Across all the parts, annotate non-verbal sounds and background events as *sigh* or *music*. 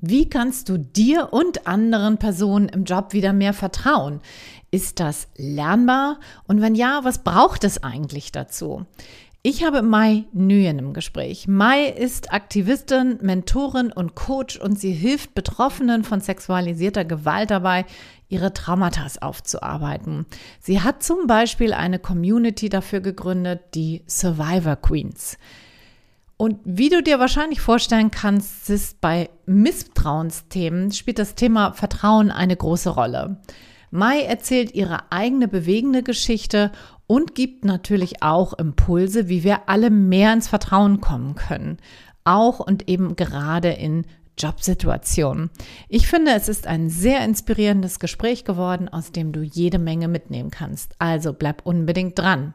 Wie kannst du dir und anderen Personen im Job wieder mehr vertrauen? Ist das lernbar? Und wenn ja, was braucht es eigentlich dazu? Ich habe Mai Nguyen im Gespräch. Mai ist Aktivistin, Mentorin und Coach und sie hilft Betroffenen von sexualisierter Gewalt dabei, ihre Traumata aufzuarbeiten. Sie hat zum Beispiel eine Community dafür gegründet, die Survivor Queens. Und wie du dir wahrscheinlich vorstellen kannst, ist bei Misstrauensthemen spielt das Thema Vertrauen eine große Rolle. Mai erzählt ihre eigene bewegende Geschichte und gibt natürlich auch Impulse, wie wir alle mehr ins Vertrauen kommen können. Auch und eben gerade in Jobsituationen. Ich finde, es ist ein sehr inspirierendes Gespräch geworden, aus dem du jede Menge mitnehmen kannst. Also bleib unbedingt dran.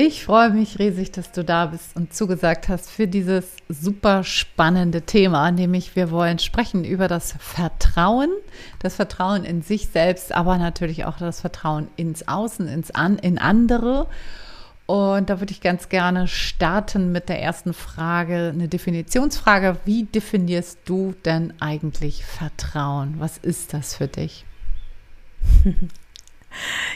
Ich freue mich riesig, dass du da bist und zugesagt hast für dieses super spannende Thema, nämlich wir wollen sprechen über das Vertrauen, das Vertrauen in sich selbst, aber natürlich auch das Vertrauen ins Außen, ins An, in andere. Und da würde ich ganz gerne starten mit der ersten Frage, eine Definitionsfrage. Wie definierst du denn eigentlich Vertrauen? Was ist das für dich? *laughs*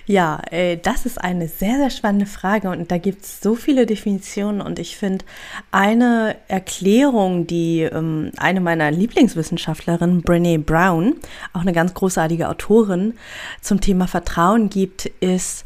Ja, äh, das ist eine sehr, sehr spannende Frage und da gibt es so viele Definitionen und ich finde eine Erklärung, die ähm, eine meiner Lieblingswissenschaftlerinnen, Brené Brown, auch eine ganz großartige Autorin, zum Thema Vertrauen gibt, ist,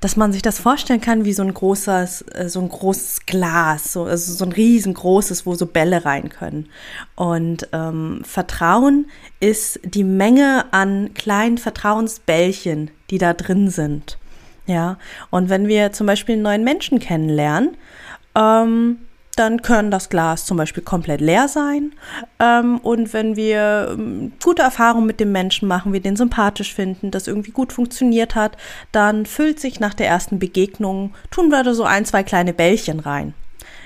dass man sich das vorstellen kann wie so ein großes, äh, so ein großes Glas, so, also so ein riesengroßes, wo so Bälle rein können. Und ähm, Vertrauen ist die Menge an kleinen Vertrauensbällchen, die da drin sind. Ja, und wenn wir zum Beispiel einen neuen Menschen kennenlernen, ähm, dann können das Glas zum Beispiel komplett leer sein. Ähm, und wenn wir ähm, gute Erfahrungen mit dem Menschen machen, wir den sympathisch finden, das irgendwie gut funktioniert hat, dann füllt sich nach der ersten Begegnung, tun wir da so ein, zwei kleine Bällchen rein.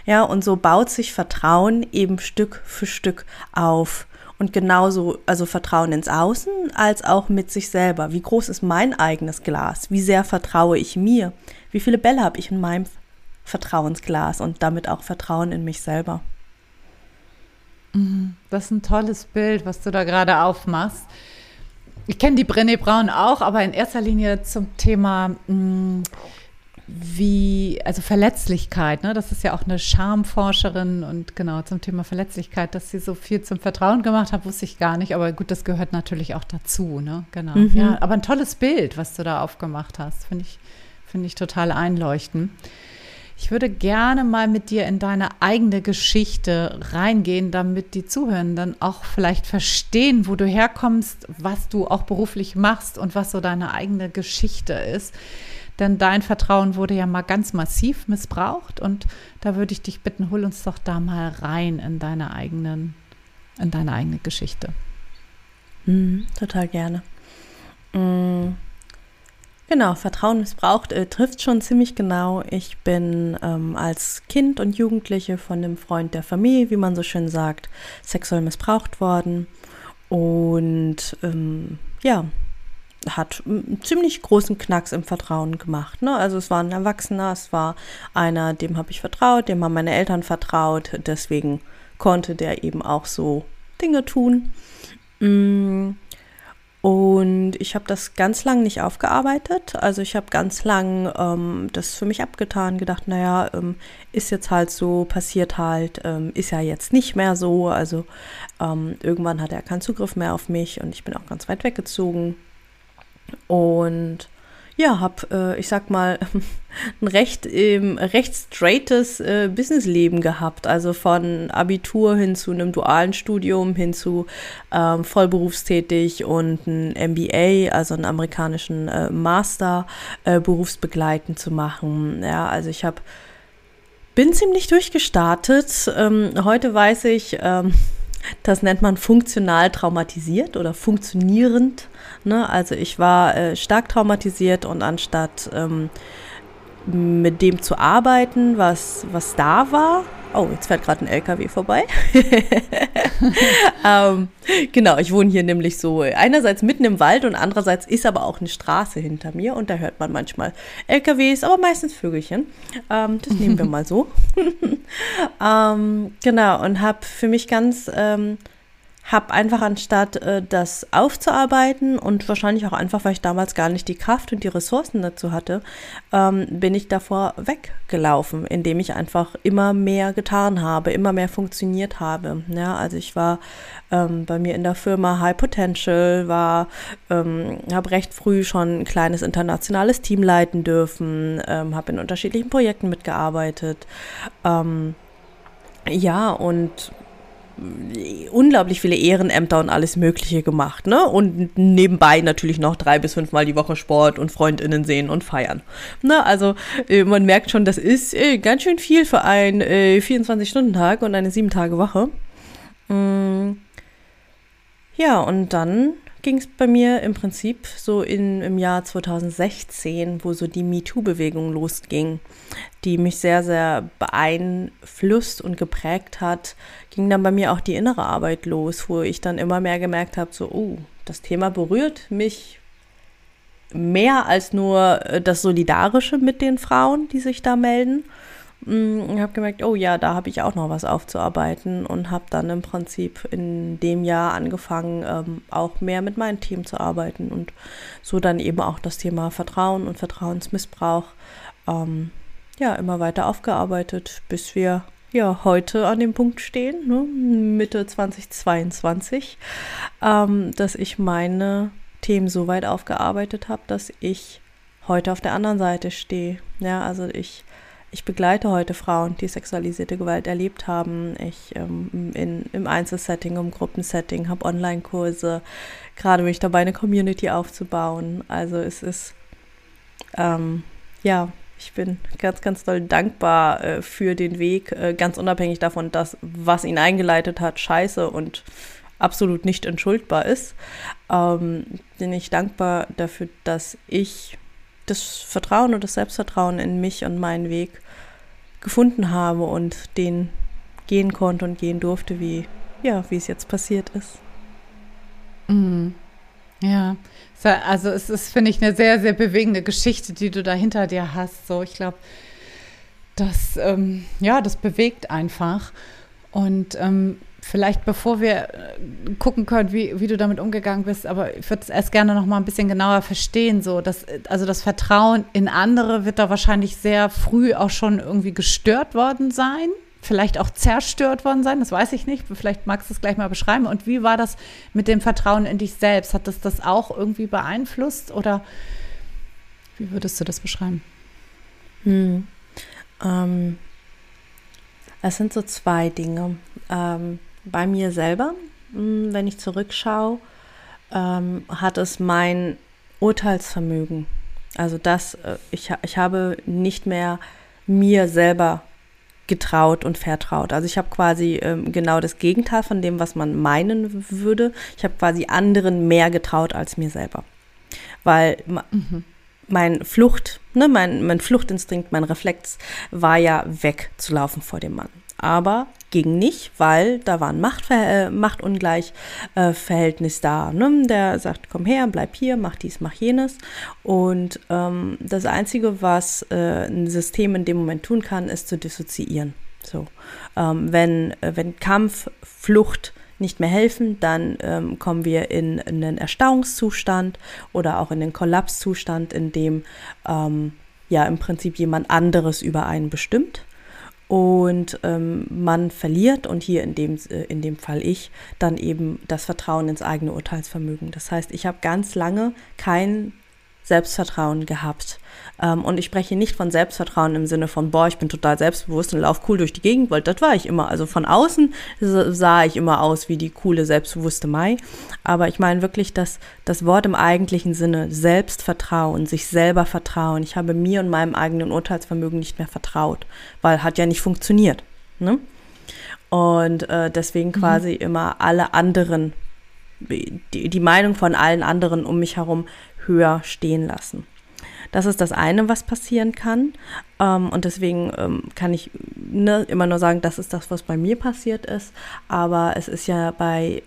Ja, und so baut sich Vertrauen eben Stück für Stück auf. Und genauso, also Vertrauen ins Außen als auch mit sich selber. Wie groß ist mein eigenes Glas? Wie sehr vertraue ich mir? Wie viele Bälle habe ich in meinem Vertrauensglas und damit auch Vertrauen in mich selber. Mhm. Das ist ein tolles Bild, was du da gerade aufmachst. Ich kenne die Brené Braun auch, aber in erster Linie zum Thema mm, wie, also Verletzlichkeit, ne? Das ist ja auch eine Schamforscherin und genau zum Thema Verletzlichkeit, dass sie so viel zum Vertrauen gemacht hat, wusste ich gar nicht, aber gut, das gehört natürlich auch dazu, ne? Genau. Mhm. Ja, aber ein tolles Bild, was du da aufgemacht hast, finde ich, finde ich total einleuchtend. Ich würde gerne mal mit dir in deine eigene Geschichte reingehen, damit die Zuhörenden auch vielleicht verstehen, wo du herkommst, was du auch beruflich machst und was so deine eigene Geschichte ist. Denn dein Vertrauen wurde ja mal ganz massiv missbraucht und da würde ich dich bitten, hol uns doch da mal rein in deine eigenen, in deine eigene Geschichte. Mhm, total gerne. Mhm. Genau, Vertrauen missbraucht äh, trifft schon ziemlich genau. Ich bin ähm, als Kind und Jugendliche von einem Freund der Familie, wie man so schön sagt, sexuell missbraucht worden. Und ähm, ja, hat einen ziemlich großen Knacks im Vertrauen gemacht. Ne? Also es war ein Erwachsener, es war einer, dem habe ich vertraut, dem haben meine Eltern vertraut. Deswegen konnte der eben auch so Dinge tun. Mm. Und ich habe das ganz lang nicht aufgearbeitet. Also ich habe ganz lang ähm, das für mich abgetan, gedacht, naja, ähm, ist jetzt halt so, passiert halt, ähm, ist ja jetzt nicht mehr so. Also ähm, irgendwann hat er keinen Zugriff mehr auf mich und ich bin auch ganz weit weggezogen. Und ja, habe, äh, ich sag mal, *laughs* ein recht, ähm, recht straightes äh, Businessleben gehabt. Also von Abitur hin zu einem dualen Studium, hin zu ähm, vollberufstätig und ein MBA, also einen amerikanischen äh, Master äh, berufsbegleitend zu machen. Ja, also ich habe bin ziemlich durchgestartet. Ähm, heute weiß ich, ähm, Das nennt man funktional traumatisiert oder funktionierend. Ne? Also ich war äh, stark traumatisiert und anstatt ähm, mit dem zu arbeiten, was, was da war, Oh, jetzt fährt gerade ein LKW vorbei. *laughs* ähm, genau, ich wohne hier nämlich so einerseits mitten im Wald und andererseits ist aber auch eine Straße hinter mir und da hört man manchmal LKWs, aber meistens Vögelchen. Ähm, das nehmen wir *laughs* mal so. *laughs* ähm, genau, und habe für mich ganz ähm, habe einfach anstatt äh, das aufzuarbeiten und wahrscheinlich auch einfach, weil ich damals gar nicht die Kraft und die Ressourcen dazu hatte, ähm, bin ich davor weggelaufen, indem ich einfach immer mehr getan habe, immer mehr funktioniert habe. Ja, also ich war ähm, bei mir in der Firma High Potential, war, ähm, habe recht früh schon ein kleines internationales Team leiten dürfen, ähm, habe in unterschiedlichen Projekten mitgearbeitet. Ähm, ja, und unglaublich viele Ehrenämter und alles Mögliche gemacht, ne? Und nebenbei natürlich noch drei bis fünfmal die Woche Sport und FreundInnen sehen und feiern. Ne? Also äh, man merkt schon, das ist äh, ganz schön viel für einen äh, 24-Stunden-Tag und eine 7-Tage-Woche. Mm. Ja, und dann ging es bei mir im Prinzip so in, im Jahr 2016, wo so die MeToo-Bewegung losging, die mich sehr, sehr beeinflusst und geprägt hat, ging dann bei mir auch die innere Arbeit los, wo ich dann immer mehr gemerkt habe, so, oh, das Thema berührt mich mehr als nur äh, das Solidarische mit den Frauen, die sich da melden. Mm, ich habe gemerkt, oh ja, da habe ich auch noch was aufzuarbeiten und habe dann im Prinzip in dem Jahr angefangen, ähm, auch mehr mit meinem Team zu arbeiten und so dann eben auch das Thema Vertrauen und Vertrauensmissbrauch ähm, ja immer weiter aufgearbeitet, bis wir ja heute an dem Punkt stehen, ne, Mitte 2022, ähm, dass ich meine Themen so weit aufgearbeitet habe, dass ich heute auf der anderen Seite stehe. Ja, also ich ich begleite heute Frauen, die sexualisierte Gewalt erlebt haben. Ich ähm, in, im Einzelsetting, im Gruppensetting, habe Online-Kurse, gerade bin ich dabei, eine Community aufzubauen. Also es ist, ähm, ja, ich bin ganz, ganz doll dankbar äh, für den Weg, äh, ganz unabhängig davon, dass was ihn eingeleitet hat, scheiße und absolut nicht entschuldbar ist. Ähm, bin ich dankbar dafür, dass ich das Vertrauen und das Selbstvertrauen in mich und meinen Weg gefunden habe und den gehen konnte und gehen durfte, wie, ja, wie es jetzt passiert ist. Mhm. Ja, also es ist, finde ich, eine sehr, sehr bewegende Geschichte, die du da hinter dir hast. So, ich glaube, das, ähm, ja, das bewegt einfach. Und ähm, vielleicht bevor wir äh, gucken können, wie, wie du damit umgegangen bist, aber ich würde es erst gerne noch mal ein bisschen genauer verstehen. So, dass, also das Vertrauen in andere wird da wahrscheinlich sehr früh auch schon irgendwie gestört worden sein. Vielleicht auch zerstört worden sein, das weiß ich nicht. Vielleicht magst du es gleich mal beschreiben. Und wie war das mit dem Vertrauen in dich selbst? Hat das das auch irgendwie beeinflusst oder wie würdest du das beschreiben? Hm. Ähm, es sind so zwei Dinge. Ähm, bei mir selber, hm, wenn ich zurückschaue, ähm, hat es mein Urteilsvermögen. Also das, äh, ich, ich habe nicht mehr mir selber getraut und vertraut. Also ich habe quasi ähm, genau das Gegenteil von dem, was man meinen würde. Ich habe quasi anderen mehr getraut als mir selber. Weil mhm. mein Flucht, ne, mein, mein Fluchtinstinkt, mein Reflex war ja wegzulaufen vor dem Mann. Aber ging nicht, weil da war ein Machtver äh, Machtungleichverhältnis äh, da. Ne? Der sagt, komm her, bleib hier, mach dies, mach jenes. Und ähm, das Einzige, was äh, ein System in dem Moment tun kann, ist zu dissoziieren. So, ähm, wenn, äh, wenn Kampf, Flucht nicht mehr helfen, dann ähm, kommen wir in, in einen Erstarrungszustand oder auch in den Kollapszustand, in dem ähm, ja im Prinzip jemand anderes über einen bestimmt und ähm, man verliert und hier in dem, äh, in dem Fall ich dann eben das Vertrauen ins eigene Urteilsvermögen. Das heißt, ich habe ganz lange kein Selbstvertrauen gehabt. Ähm, und ich spreche nicht von Selbstvertrauen im Sinne von, boah, ich bin total selbstbewusst und laufe cool durch die Gegend, weil das war ich immer. Also von außen sah ich immer aus wie die coole, selbstbewusste Mai. Aber ich meine wirklich das, das Wort im eigentlichen Sinne, Selbstvertrauen, sich selber vertrauen. Ich habe mir und meinem eigenen Urteilsvermögen nicht mehr vertraut, weil hat ja nicht funktioniert. Ne? und äh, deswegen mhm. quasi immer alle anderen, die, die Meinung von allen anderen um mich herum höher stehen lassen. Das ist das eine, was passieren kann. Ähm, und deswegen ähm, kann ich ne, immer nur sagen, das ist das, was bei mir passiert ist. Aber es ist ja bei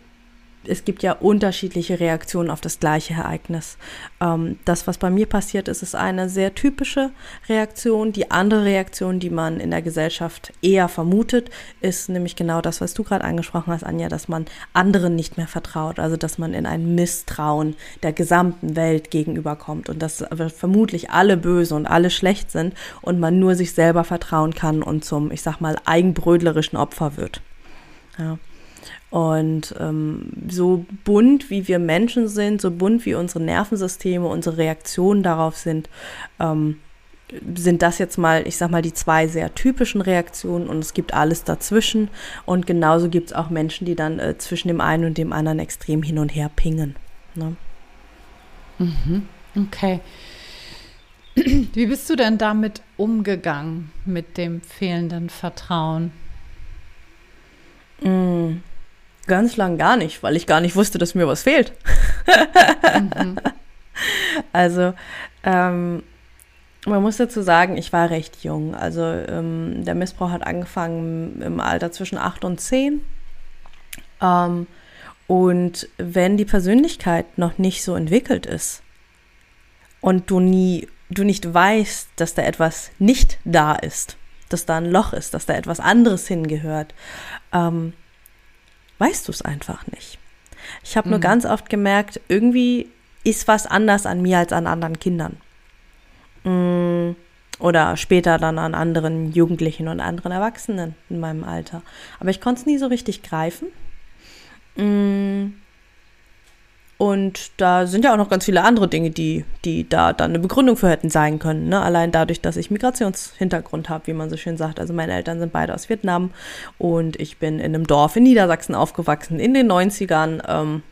es gibt ja unterschiedliche Reaktionen auf das gleiche Ereignis. Ähm, das, was bei mir passiert ist, ist eine sehr typische Reaktion. Die andere Reaktion, die man in der Gesellschaft eher vermutet, ist nämlich genau das, was du gerade angesprochen hast, Anja, dass man anderen nicht mehr vertraut, also dass man in ein Misstrauen der gesamten Welt gegenüberkommt und dass vermutlich alle böse und alle schlecht sind und man nur sich selber vertrauen kann und zum, ich sag mal, eigenbrödlerischen Opfer wird. Ja. Und ähm, so bunt wie wir Menschen sind, so bunt wie unsere Nervensysteme, unsere Reaktionen darauf sind, ähm, sind das jetzt mal, ich sag mal, die zwei sehr typischen Reaktionen und es gibt alles dazwischen. Und genauso gibt es auch Menschen, die dann äh, zwischen dem einen und dem anderen extrem hin und her pingen. Ne? Mhm. Okay. Wie bist du denn damit umgegangen, mit dem fehlenden Vertrauen? Mm ganz lang gar nicht, weil ich gar nicht wusste, dass mir was fehlt. mhm. *laughs* Also, ähm, man muss dazu sagen, ich war recht jung. Also ähm, der Missbrauch hat angefangen im Alter zwischen 8 und 10. Ähm, und wenn die Persönlichkeit noch nicht so entwickelt ist und du nie, du nicht weißt, dass da etwas nicht da ist, dass da ein Loch ist, dass da etwas anderes hingehört, ähm, weißt du es einfach nicht. Ich habe mhm. nur ganz oft gemerkt, irgendwie ist was anders an mir als an anderen Kindern. Mm, oder später dann an anderen Jugendlichen und anderen Erwachsenen in meinem Alter. Aber ich konnte es nie so richtig greifen. Und da sind ja auch noch ganz viele andere Dinge, die, die da dann eine Begründung für hätten sein können. Ne? Allein dadurch, dass ich Migrationshintergrund habe, wie man so schön sagt. Also meine Eltern sind beide aus Vietnam und ich bin in einem Dorf in Niedersachsen aufgewachsen in den 90ern. Ähm,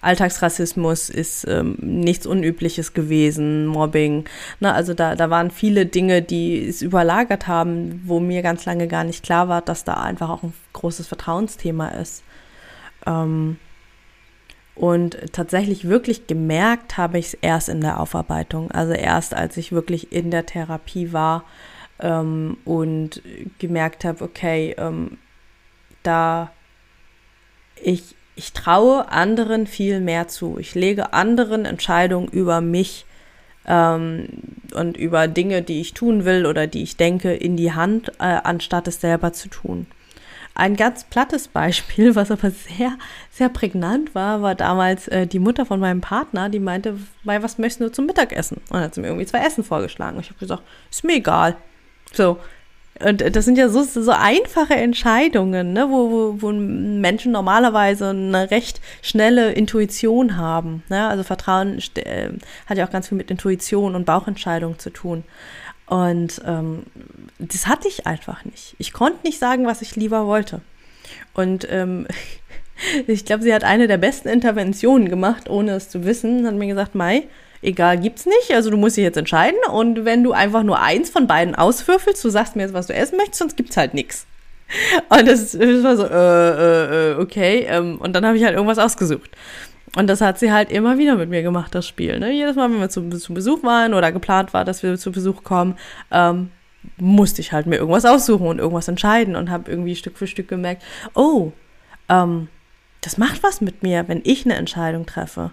Alltagsrassismus ist ähm, nichts Unübliches gewesen, Mobbing. Ne? Also da, da waren viele Dinge, die es überlagert haben, wo mir ganz lange gar nicht klar war, dass da einfach auch ein großes Vertrauensthema ist. Ähm, und tatsächlich wirklich gemerkt habe ich es erst in der Aufarbeitung. Also erst als ich wirklich in der Therapie war ähm, und gemerkt habe, okay, ähm, da ich, ich traue anderen viel mehr zu. Ich lege anderen Entscheidungen über mich ähm, und über Dinge, die ich tun will oder die ich denke, in die Hand, äh, anstatt es selber zu tun. Ein ganz plattes Beispiel, was aber sehr, sehr prägnant war, war damals äh, die Mutter von meinem Partner, die meinte, Mai, was möchtest du zum Mittagessen? Und dann hat sie mir irgendwie zwei Essen vorgeschlagen. Ich habe gesagt, ist mir egal. So. Und das sind ja so, so einfache Entscheidungen, ne, wo, wo, wo Menschen normalerweise eine recht schnelle Intuition haben. Ne? Also Vertrauen äh, hat ja auch ganz viel mit Intuition und Bauchentscheidung zu tun. Und ähm, das hatte ich einfach nicht. Ich konnte nicht sagen, was ich lieber wollte. Und ähm, *laughs* ich glaube, sie hat eine der besten Interventionen gemacht, ohne es zu wissen. Hat mir gesagt, Mai, egal, gibt's nicht. Also du musst dich jetzt entscheiden. Und wenn du einfach nur eins von beiden auswürfelst, du sagst mir jetzt, was du essen möchtest, sonst gibt's halt nichts. *laughs* Und das, das, war so, äh, äh, äh okay. Ähm, und dann habe ich halt irgendwas ausgesucht. Und das hat sie halt immer wieder mit mir gemacht, das Spiel. Ne? Jedes Mal, wenn wir zu, zu Besuch waren oder geplant war, dass wir zu Besuch kommen, ähm, musste ich halt mir irgendwas aussuchen und irgendwas entscheiden und habe irgendwie Stück für Stück gemerkt, oh, ähm, das macht was mit mir, wenn ich eine Entscheidung treffe.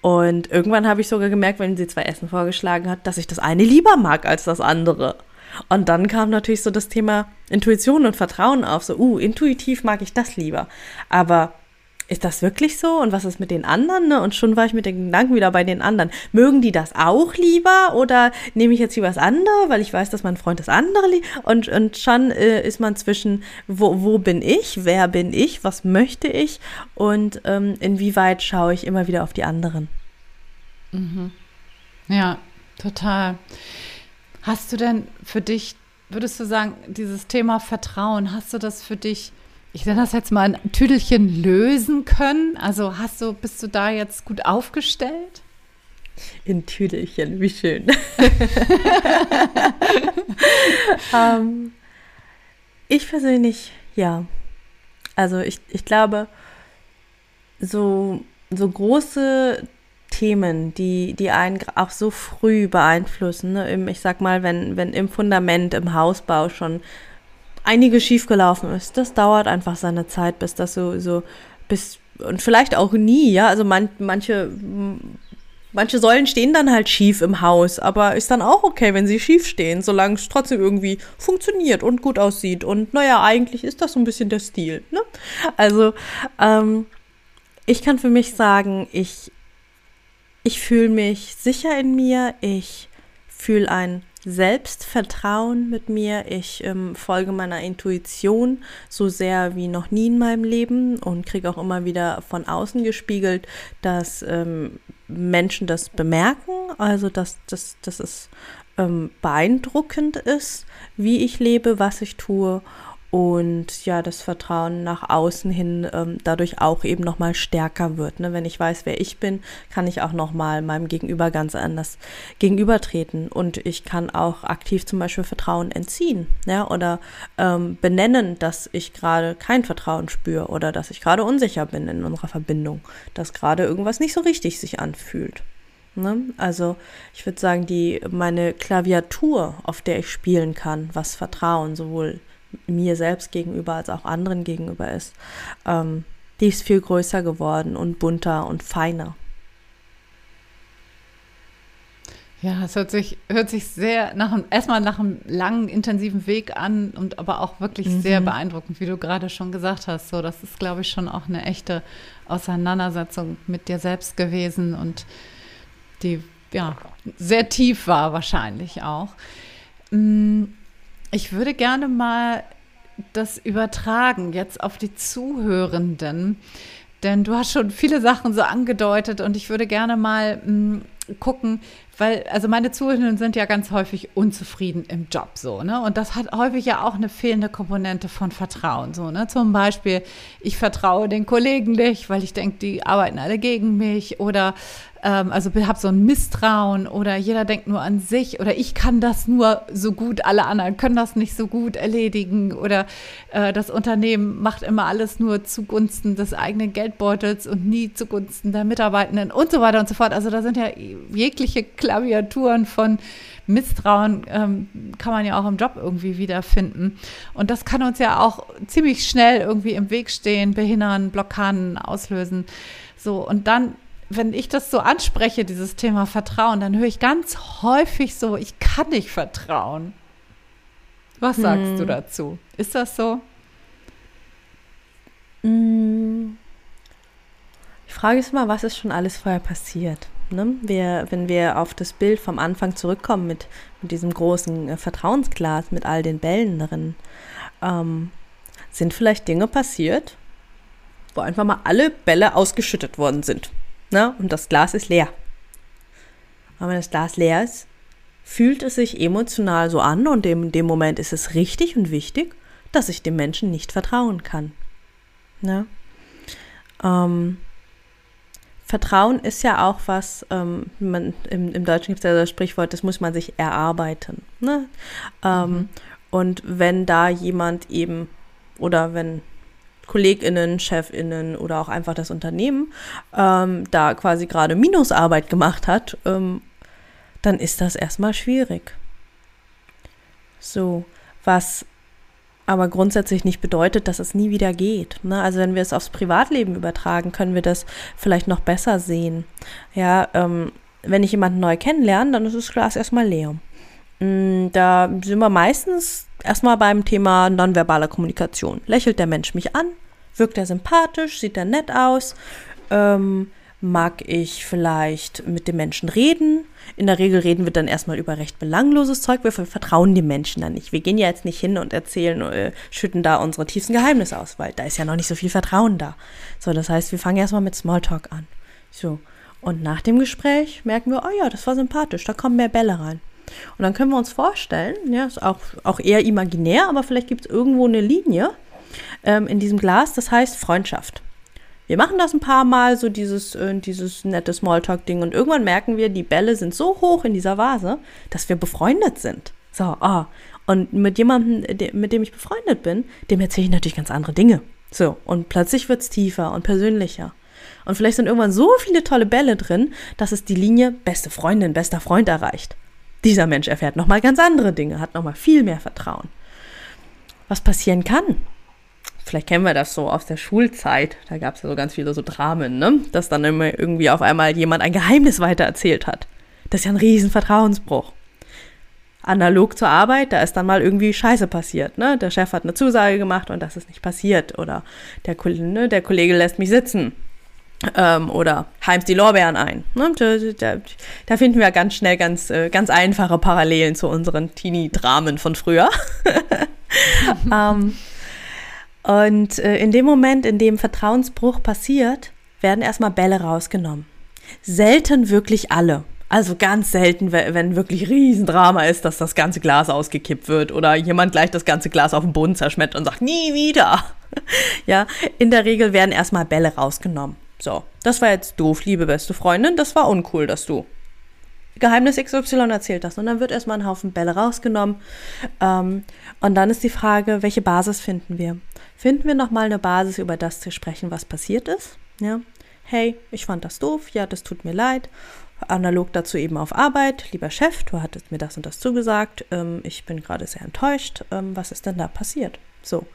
Und irgendwann habe ich sogar gemerkt, wenn sie zwei Essen vorgeschlagen hat, dass ich das eine lieber mag als das andere. Und dann kam natürlich so das Thema Intuition und Vertrauen auf, so, uh, intuitiv mag ich das lieber. Aber ist das wirklich so? Und was ist mit den anderen? Ne? Und schon war ich mit den Gedanken wieder bei den anderen. Mögen die das auch lieber oder nehme ich jetzt lieber das andere, weil ich weiß, dass mein Freund das andere liebt? Und, und schon äh, ist man zwischen, wo, wo bin ich, wer bin ich, was möchte ich und ähm, inwieweit schaue ich immer wieder auf die anderen. Mhm. Ja, total. Hast du denn für dich, würdest du sagen, dieses Thema Vertrauen, hast du das für dich ich nenne das jetzt mal ein Tüdelchen lösen können? Also hast du, bist du da jetzt gut aufgestellt? In Tüdelchen, wie schön. *laughs* ähm, ich persönlich, ja. Also ich, ich glaube, so, so große Themen, die, die einen auch so früh beeinflussen. Ne? Ich sag mal, wenn, wenn im Fundament, im Hausbau schon einiges schiefgelaufen ist, das dauert einfach seine Zeit, bis das so, so, bis, und vielleicht auch nie, ja. Also man, manche, manche Säulen stehen dann halt schief im Haus, aber ist dann auch okay, wenn sie schief stehen, solange es trotzdem irgendwie funktioniert und gut aussieht. Und naja, eigentlich ist das so ein bisschen der Stil. Ne? Also, ähm, ich kann für mich sagen, ich ich fühle mich sicher in mir, ich fühle ein Selbstvertrauen mit mir, ich ähm, folge meiner Intuition so sehr wie noch nie in meinem Leben und kriege auch immer wieder von außen gespiegelt, dass ähm, Menschen das bemerken, also dass, dass, dass es ähm, beeindruckend ist, wie ich lebe, was ich tue und ja, das Vertrauen nach außen hin ähm, dadurch auch eben nochmal stärker wird. Ne? Wenn ich weiß, wer ich bin, kann ich auch nochmal meinem Gegenüber ganz anders gegenübertreten und ich kann auch aktiv zum Beispiel Vertrauen entziehen ja? oder ähm, benennen, dass ich gerade kein Vertrauen spüre oder dass ich gerade unsicher bin in unserer Verbindung, dass gerade irgendwas nicht so richtig sich anfühlt. Ne? Also ich würde sagen, die meine Klaviatur, auf der ich spielen kann, was Vertrauen sowohl mir selbst gegenüber als auch anderen gegenüber ist, ähm, die ist viel größer geworden und bunter und feiner. Ja, es hört sich, hört sich sehr nach einem, erstmal nach einem langen, intensiven Weg an und aber auch wirklich mhm. sehr beeindruckend, wie du gerade schon gesagt hast. So, das ist, glaube ich, schon auch eine echte Auseinandersetzung mit dir selbst gewesen und die ja sehr tief war wahrscheinlich auch. Mhm. Ich würde gerne mal das übertragen jetzt auf die Zuhörenden, denn du hast schon viele Sachen so angedeutet und ich würde gerne mal mh, mm, gucken, weil, also meine Zuhörenden sind ja ganz häufig unzufrieden im Job so, ne? Und das hat häufig ja auch eine fehlende Komponente von Vertrauen, so, ne? Zum Beispiel, ich vertraue den Kollegen nicht, weil ich denke, die arbeiten alle gegen mich oder ähm, also habe so ein Misstrauen oder jeder denkt nur an sich oder ich kann das nur so gut, alle anderen können das nicht so gut erledigen oder äh, das Unternehmen macht immer alles nur zugunsten des eigenen Geldbeutels und nie zugunsten der Mitarbeitenden und so weiter und so fort. Also da sind ja jegliche Klaviaturen von Misstrauen ähm, kann man ja auch im Job irgendwie wiederfinden. Und das kann uns ja auch ziemlich schnell irgendwie im Weg stehen, behindern, Blockaden auslösen. So, und dann wenn ich das so anspreche, dieses Thema Vertrauen, dann höre ich ganz häufig so, ich kann nicht vertrauen. Was sagst hm. du dazu? Ist das so? Hm. Die Frage ist mal, was ist schon alles vorher passiert? Ne? Wir, wenn wir auf das Bild vom Anfang zurückkommen mit, mit diesem großen äh, Vertrauensglas, mit all den Bällen darin, ähm, sind vielleicht Dinge passiert, wo einfach mal alle Bälle ausgeschüttet worden sind ne? und das Glas ist leer. Aber wenn das Glas leer ist, fühlt es sich emotional so an und in dem Moment ist es richtig und wichtig, dass ich dem Menschen nicht vertrauen kann. Ne? Ähm, Vertrauen ist ja auch was, ähm, man, im, im, Deutschen gibt es ja das Sprichwort, das muss man sich erarbeiten. Ne? Ähm, mhm. Und wenn da jemand eben, oder wenn KollegInnen, ChefInnen oder auch einfach das Unternehmen ähm, da quasi gerade Minusarbeit gemacht hat, ähm, dann ist das erstmal schwierig. So, was aber grundsätzlich nicht bedeutet, dass es nie wieder geht. Ne? Also wenn wir es aufs Privatleben übertragen, können wir das vielleicht noch besser sehen. Ja, ähm, wenn ich jemanden neu kennenlerne, dann ist das Glas erstmal leer. Mm, da sind wir meistens erstmal beim Thema nonverbaler Kommunikation. Lächelt der Mensch mich an? Wirkt er sympathisch? Sieht er nett aus? Ähm, mag ich vielleicht mit dem Menschen reden? In der Regel reden wir dann erstmal über recht belangloses Zeug. Wir vertrauen dem Menschen dann nicht. Wir gehen ja jetzt nicht hin und erzählen, äh, schütten da unsere tiefsten Geheimnisse aus, weil da ist ja noch nicht so viel Vertrauen da. So, das heißt, wir fangen erstmal mit Smalltalk an. So. Und nach dem Gespräch merken wir, oh ja, das war sympathisch, da kommen mehr Bälle rein. Und dann können wir uns vorstellen, ja, ist auch, auch eher imaginär, aber vielleicht gibt es irgendwo eine Linie ähm, in diesem Glas, das heißt Freundschaft. Wir machen das ein paar Mal, so dieses, äh, dieses nette Smalltalk-Ding, und irgendwann merken wir, die Bälle sind so hoch in dieser Vase, dass wir befreundet sind. So, ah. Und mit jemandem, mit dem ich befreundet bin, dem erzähle ich natürlich ganz andere Dinge. So, und plötzlich wird es tiefer und persönlicher. Und vielleicht sind irgendwann so viele tolle Bälle drin, dass es die Linie beste Freundin, bester Freund erreicht. Dieser Mensch erfährt nochmal ganz andere Dinge, hat nochmal viel mehr Vertrauen. Was passieren kann, vielleicht kennen wir das so aus der Schulzeit, da gab es ja so ganz viele so Dramen, ne? dass dann immer irgendwie auf einmal jemand ein Geheimnis weitererzählt hat. Das ist ja ein riesen Vertrauensbruch. Analog zur Arbeit, da ist dann mal irgendwie Scheiße passiert. Ne? Der Chef hat eine Zusage gemacht und das ist nicht passiert. Oder der, ne, der Kollege lässt mich sitzen ähm, oder heimt die Lorbeeren ein. Ne? Da, da, da, finden wir ganz schnell ganz, äh, ganz einfache Parallelen zu unseren Teenie-Dramen von früher. *laughs* ähm, und äh, in dem Moment, in dem Vertrauensbruch passiert, werden erstmal Bälle rausgenommen. Selten wirklich alle. Also ganz selten, wenn wirklich Riesendrama ist, dass das ganze Glas ausgekippt wird oder jemand gleich das ganze Glas auf den Boden zerschmettert und sagt, nie wieder. *laughs* ja, in der Regel werden erstmal Bälle rausgenommen. So, das war jetzt doof, liebe beste Freundin. Das war uncool, dass du Geheimnis XY erzählt hast. Und dann wird erstmal ein Haufen Bälle rausgenommen. Ähm, und dann ist die Frage, welche Basis finden wir? Finden wir nochmal eine Basis, über das zu sprechen, was passiert ist? Ja. Hey, ich fand das doof. Ja, das tut mir leid. Analog dazu eben auf Arbeit. Lieber Chef, du hattest mir das und das zugesagt. Ähm, ich bin gerade sehr enttäuscht. Ähm, was ist denn da passiert? So,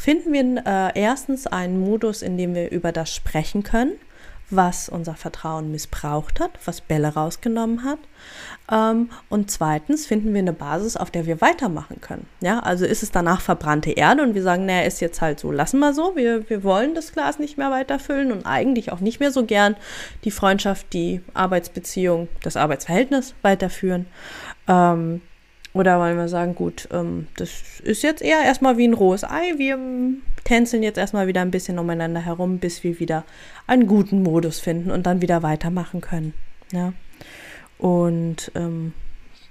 finden wir äh, erstens einen Modus, in dem wir über das sprechen können, was unser Vertrauen missbraucht hat, was Bälle rausgenommen hat. Ähm, und zweitens finden wir eine Basis, auf der wir weitermachen können. Ja, also ist es danach verbrannte Erde und wir sagen, naja, ist jetzt halt so, lassen wir so, wir, wir wollen das Glas nicht mehr weiterfüllen und eigentlich auch nicht mehr so gern die Freundschaft, die Arbeitsbeziehung, das Arbeitsverhältnis weiterführen. Ähm, oder wollen wir sagen, gut, ähm, das ist jetzt eher erstmal wie ein rohes Ei. Wir tänzeln jetzt erstmal wieder ein bisschen umeinander herum, bis wir wieder einen guten Modus finden und dann wieder weitermachen können. Ja. Und ähm,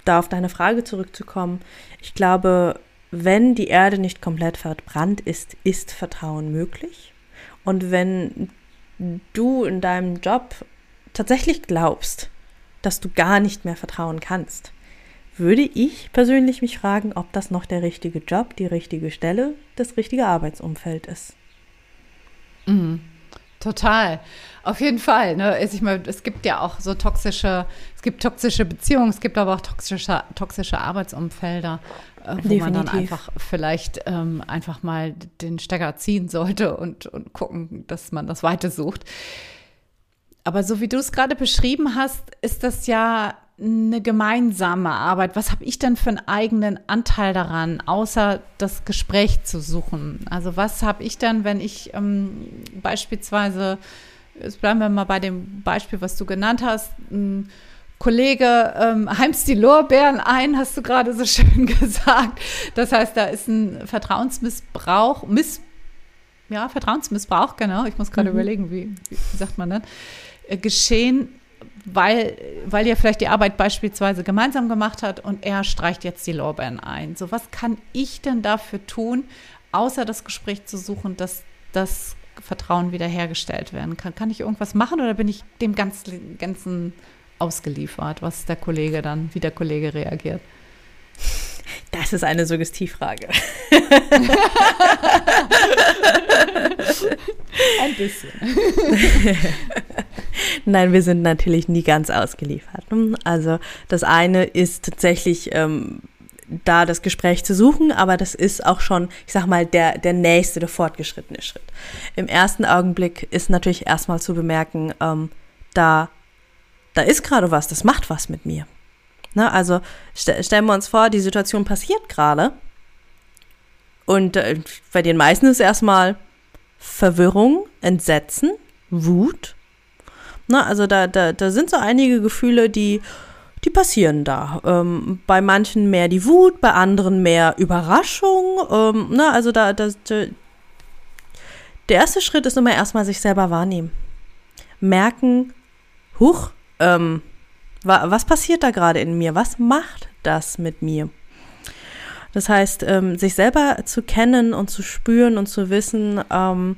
da auf deine Frage zurückzukommen, ich glaube, wenn die Erde nicht komplett verbrannt ist, ist Vertrauen möglich. Und wenn du in deinem Job tatsächlich glaubst, dass du gar nicht mehr vertrauen kannst, würde ich persönlich mich fragen, ob das noch der richtige Job, die richtige Stelle, das richtige Arbeitsumfeld ist. Mhm. Total. Auf jeden Fall. Ne? Ich meine, es gibt ja auch so toxische, es gibt toxische Beziehungen, es gibt aber auch toxische, toxische Arbeitsumfelder, äh, wo Definitiv. man dann einfach vielleicht ähm, einfach mal den Stecker ziehen sollte und, und gucken, dass man das weiter sucht. Aber so wie du es gerade beschrieben hast, ist das ja eine gemeinsame Arbeit? Was habe ich denn für einen eigenen Anteil daran, außer das Gespräch zu suchen? Also was habe ich dann, wenn ich ähm, beispielsweise, jetzt bleiben wir mal bei dem Beispiel, was du genannt hast, ein Kollege ähm, *laughs* heimst die Lorbeeren ein, hast du gerade so *laughs* schön gesagt. Das heißt, da ist ein Vertrauensmissbrauch, Miss, ja, Vertrauensmissbrauch, genau. Ich muss gerade mhm. überlegen, wie, wie sagt man das, äh, geschehen weil, weil ihr vielleicht die Arbeit beispielsweise gemeinsam gemacht hat und er streicht jetzt die Lorbeeren ein. So, was kann ich denn dafür tun, außer das Gespräch zu suchen, dass das Vertrauen wiederhergestellt werden kann? Kann ich irgendwas machen oder bin ich dem ganzen, ganzen ausgeliefert, was der Kollege dann, wie der Kollege reagiert? Das ist eine Suggestivfrage. *laughs* Ein bisschen. *laughs* Nein, wir sind natürlich nie ganz ausgeliefert. Also das eine ist tatsächlich ähm, da das Gespräch zu suchen, aber das ist auch schon, ich sag mal, der, der nächste, der fortgeschrittene Schritt. Im ersten Augenblick ist natürlich erstmal zu bemerken, ähm, da, da ist gerade was, das macht was mit mir. Ne, also st stellen wir uns vor, die Situation passiert gerade. Und äh, bei den meisten ist erstmal Verwirrung, Entsetzen, Wut. Ne, also da, da, da sind so einige Gefühle, die, die passieren da. Ähm, bei manchen mehr die Wut, bei anderen mehr Überraschung. Ähm, ne, also da, da, da, der erste Schritt ist immer erstmal sich selber wahrnehmen. Merken, huch, ähm, was passiert da gerade in mir? Was macht das mit mir? Das heißt, ähm, sich selber zu kennen und zu spüren und zu wissen, ähm,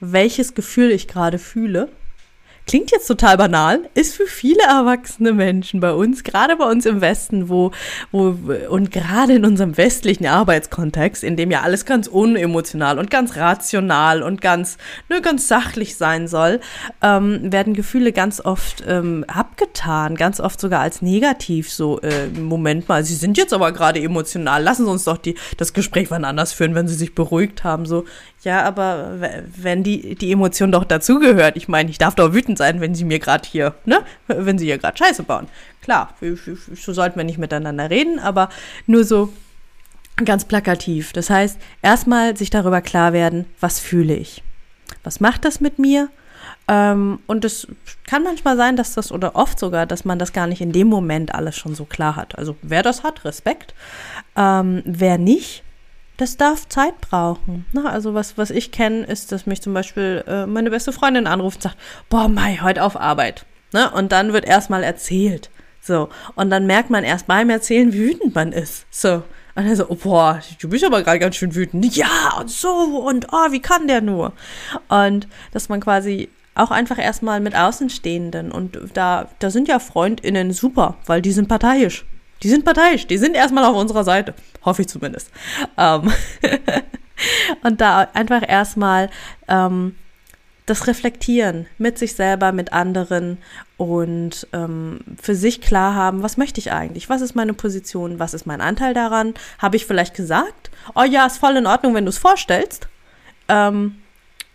welches Gefühl ich gerade fühle, klingt jetzt total banal, ist für viele erwachsene Menschen bei uns, gerade bei uns im Westen, wo, wo, und gerade in unserem westlichen Arbeitskontext, in dem ja alles ganz unemotional und ganz rational und ganz, ne, ganz sachlich sein soll, ähm, werden Gefühle ganz oft ähm, abgetan, ganz oft sogar als negativ, so, äh, Moment mal, sie sind jetzt aber gerade emotional, lassen Sie uns doch die, das Gespräch wann anders führen, wenn Sie sich beruhigt haben, so, ja, aber wenn die, die Emotion doch dazugehört, ich meine, ich darf doch wütend sein, wenn sie mir gerade hier, ne, wenn sie hier gerade Scheiße bauen. Klar, so sollten wir nicht miteinander reden, aber nur so ganz plakativ. Das heißt, erstmal sich darüber klar werden, was fühle ich? Was macht das mit mir? Ähm, und es kann manchmal sein, dass das, oder oft sogar, dass man das gar nicht in dem Moment alles schon so klar hat. Also wer das hat, Respekt. Ähm, wer nicht, das darf Zeit brauchen. Ne? Also was, was ich kenne, ist, dass mich zum Beispiel äh, meine beste Freundin anruft und sagt, boah, Mai, heute auf Arbeit. Ne? Und dann wird erstmal erzählt. So. Und dann merkt man erst beim Erzählen, wie wütend man ist. So. Und er so, oh, boah, du bist aber gerade ganz schön wütend. Ja, und so, und oh, wie kann der nur? Und dass man quasi auch einfach erstmal mit Außenstehenden und da, da sind ja FreundInnen super, weil die sind parteiisch. Die sind parteiisch, die sind erstmal auf unserer Seite. Hoffe ich zumindest. Ähm *laughs* und da einfach erstmal ähm, das Reflektieren mit sich selber, mit anderen und ähm, für sich klar haben, was möchte ich eigentlich? Was ist meine Position? Was ist mein Anteil daran? Habe ich vielleicht gesagt, oh ja, ist voll in Ordnung, wenn du es vorstellst? Ähm,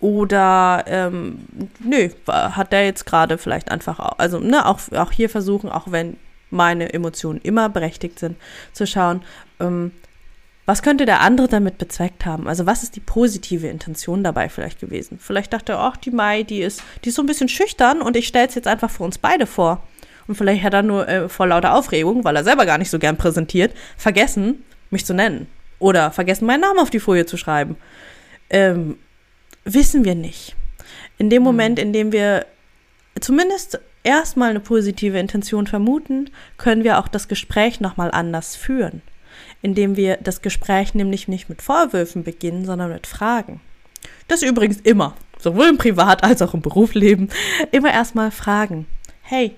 oder ähm, nö, hat der jetzt gerade vielleicht einfach, also ne, auch, auch hier versuchen, auch wenn meine Emotionen immer berechtigt sind, zu schauen, ähm, was könnte der andere damit bezweckt haben? Also was ist die positive Intention dabei vielleicht gewesen? Vielleicht dachte er, ach, die Mai, die ist, die ist so ein bisschen schüchtern und ich stelle es jetzt einfach für uns beide vor. Und vielleicht hat er nur äh, vor lauter Aufregung, weil er selber gar nicht so gern präsentiert, vergessen, mich zu nennen. Oder vergessen, meinen Namen auf die Folie zu schreiben. Ähm, wissen wir nicht. In dem hm. Moment, in dem wir zumindest erstmal eine positive Intention vermuten, können wir auch das Gespräch nochmal anders führen, indem wir das Gespräch nämlich nicht mit Vorwürfen beginnen, sondern mit Fragen. Das übrigens immer, sowohl im Privat- als auch im Berufsleben, immer erstmal fragen. Hey,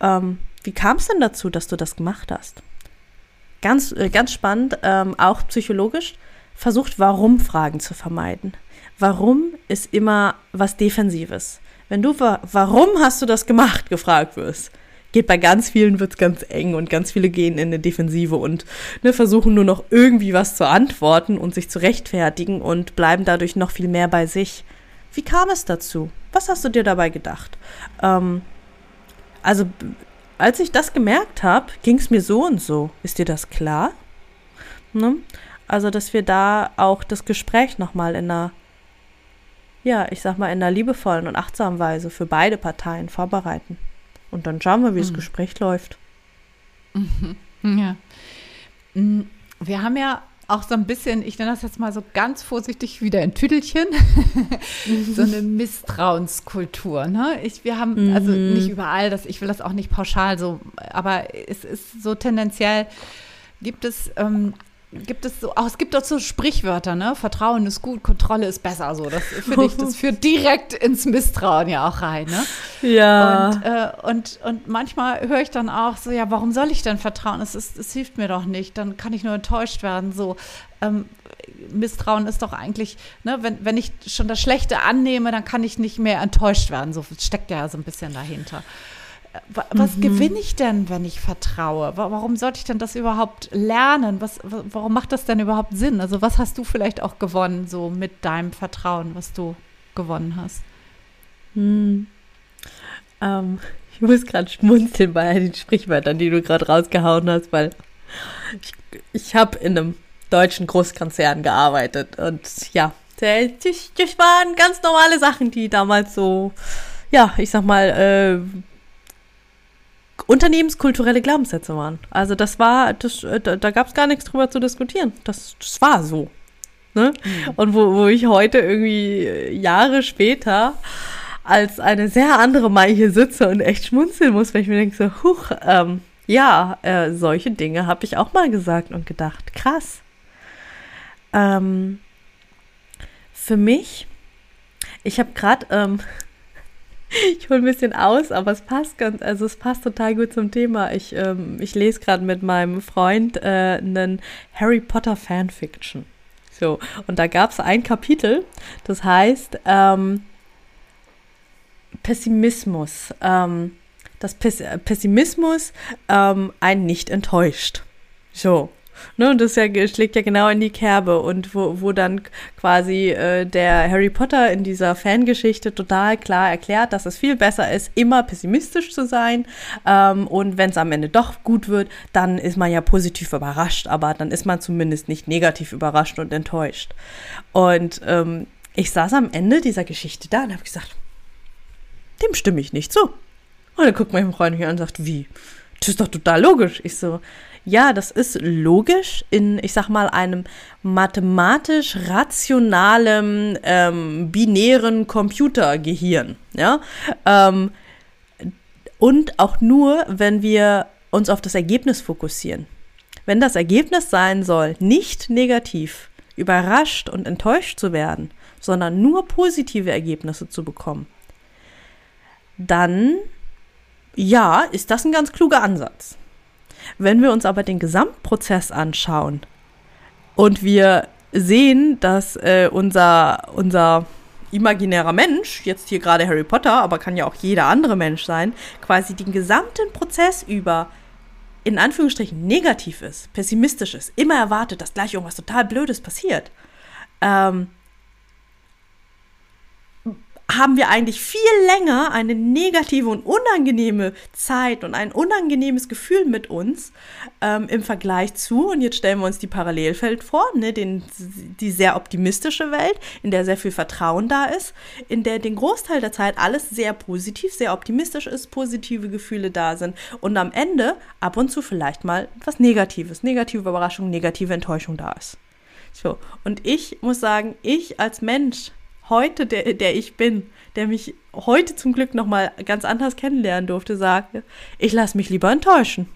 ähm, wie kam es denn dazu, dass du das gemacht hast? Ganz, äh, ganz spannend, ähm, auch psychologisch, versucht Warum-Fragen zu vermeiden. Warum ist immer was Defensives? Wenn du, warum hast du das gemacht, *laughs* gefragt wirst, geht bei ganz vielen wird's ganz eng und ganz viele gehen in eine Defensive und ne, versuchen nur noch irgendwie was zu antworten und sich zu rechtfertigen und bleiben dadurch noch viel mehr bei sich. Wie kam es dazu? Was hast du dir dabei gedacht? Ähm, also, als ich das gemerkt habe, ging es mir so und so. Ist dir das klar? Ne? Also, dass wir da auch das Gespräch nochmal in einer ja, ich sag mal, in einer liebevollen und achtsamen Weise für beide Parteien vorbereiten. Und dann schauen wir, wie mhm. das Gespräch läuft. Mhm. *laughs* Ja. Mm, wir haben ja auch so ein bisschen, ich nenne das jetzt mal so ganz vorsichtig wieder ein Tüdelchen, *laughs* so eine *laughs* Misstrauenskultur. Ne? Ich, wir haben, also mhm. nicht überall, das, ich will das auch nicht pauschal so, aber es ist so tendenziell, gibt es ähm, gibt es so, auch es gibt auch so Sprichwörter, ne? Vertrauen ist gut, Kontrolle ist besser. So, das finde ich, das führt *laughs* direkt ins Misstrauen ja auch rein, ne? Ja. Und, äh, und, und manchmal höre ich dann auch so, ja, warum soll ich denn vertrauen? Es, ist, es hilft mir doch nicht, dann kann ich nur enttäuscht werden. So, ähm, Misstrauen ist doch eigentlich, ne, wenn, wenn ich schon das Schlechte annehme, dann kann ich nicht mehr enttäuscht werden. So steckt ja so ein bisschen dahinter was mhm. gewinne ich denn, wenn ich vertraue? Warum sollte ich denn das überhaupt lernen? Was, warum macht das denn überhaupt Sinn? Also was hast du vielleicht auch gewonnen, so mit deinem Vertrauen, was du gewonnen hast? Hm. Ähm, *laughs* ich muss gerade schmunzeln bei den Sprichwörtern, die du gerade rausgehauen hast, weil ich, ich habe in einem deutschen Großkonzern gearbeitet und ja, das, waren ganz normale Sachen, die damals so, ja, ich sag mal, äh, unternehmenskulturelle Glaubenssätze waren. Also das war, das, äh, da, da gab es gar nichts drüber zu diskutieren. Das, das war so. Ne? Mhm. Und wo, wo ich heute irgendwie äh, Jahre später als eine sehr andere Mai hier sitze und echt schmunzeln muss, weil ich mir denke so, huch, ähm, ja, äh, solche Dinge habe ich auch mal gesagt und gedacht, krass. Ähm, für mich, ich habe gerade ähm, *laughs* ich hole ein bisschen aus, aber es passt ganz, also es passt total gut zum Thema. Ich, ähm, ich lese gerade mit meinem Freund äh, einen Harry Potter Fanfiction. So, und da gab es ein Kapitel, das heißt ähm, Pessimismus. Ähm, dass Pessimismus ähm, einen nicht enttäuscht. So. Ne, und das ja, schlägt ja genau in die Kerbe und wo, wo dann quasi äh, der Harry Potter in dieser Fangeschichte total klar erklärt, dass es viel besser ist, immer pessimistisch zu sein ähm, und wenn es am Ende doch gut wird, dann ist man ja positiv überrascht, aber dann ist man zumindest nicht negativ überrascht und enttäuscht. Und ähm, ich saß am Ende dieser Geschichte da und habe gesagt, dem stimme ich nicht zu. Und dann guckt mein Freund mich an und sagt, wie? Das ist doch total logisch. Ich so, ja, das ist logisch in, ich sag mal, einem mathematisch rationalen, ähm, binären Computergehirn. Ja? Ähm, und auch nur, wenn wir uns auf das Ergebnis fokussieren. Wenn das Ergebnis sein soll, nicht negativ, überrascht und enttäuscht zu werden, sondern nur positive Ergebnisse zu bekommen, dann ja, ist das ein ganz kluger Ansatz. Wenn wir uns aber den Gesamtprozess anschauen und wir sehen, dass äh, unser, unser imaginärer Mensch, jetzt hier gerade Harry Potter, aber kann ja auch jeder andere Mensch sein, quasi den gesamten Prozess über in Anführungsstrichen negativ ist, pessimistisch ist, immer erwartet, dass gleich irgendwas total Blödes passiert, ähm, haben wir eigentlich viel länger eine negative und unangenehme Zeit und ein unangenehmes Gefühl mit uns ähm, im Vergleich zu, und jetzt stellen wir uns die Parallelwelt vor, ne, den, die sehr optimistische Welt, in der sehr viel Vertrauen da ist, in der den Großteil der Zeit alles sehr positiv, sehr optimistisch ist, positive Gefühle da sind und am Ende ab und zu vielleicht mal was Negatives, negative Überraschung, negative Enttäuschung da ist. So, und ich muss sagen, ich als Mensch heute, der, der ich bin, der mich heute zum Glück nochmal ganz anders kennenlernen durfte, sagte, ich lasse mich lieber enttäuschen.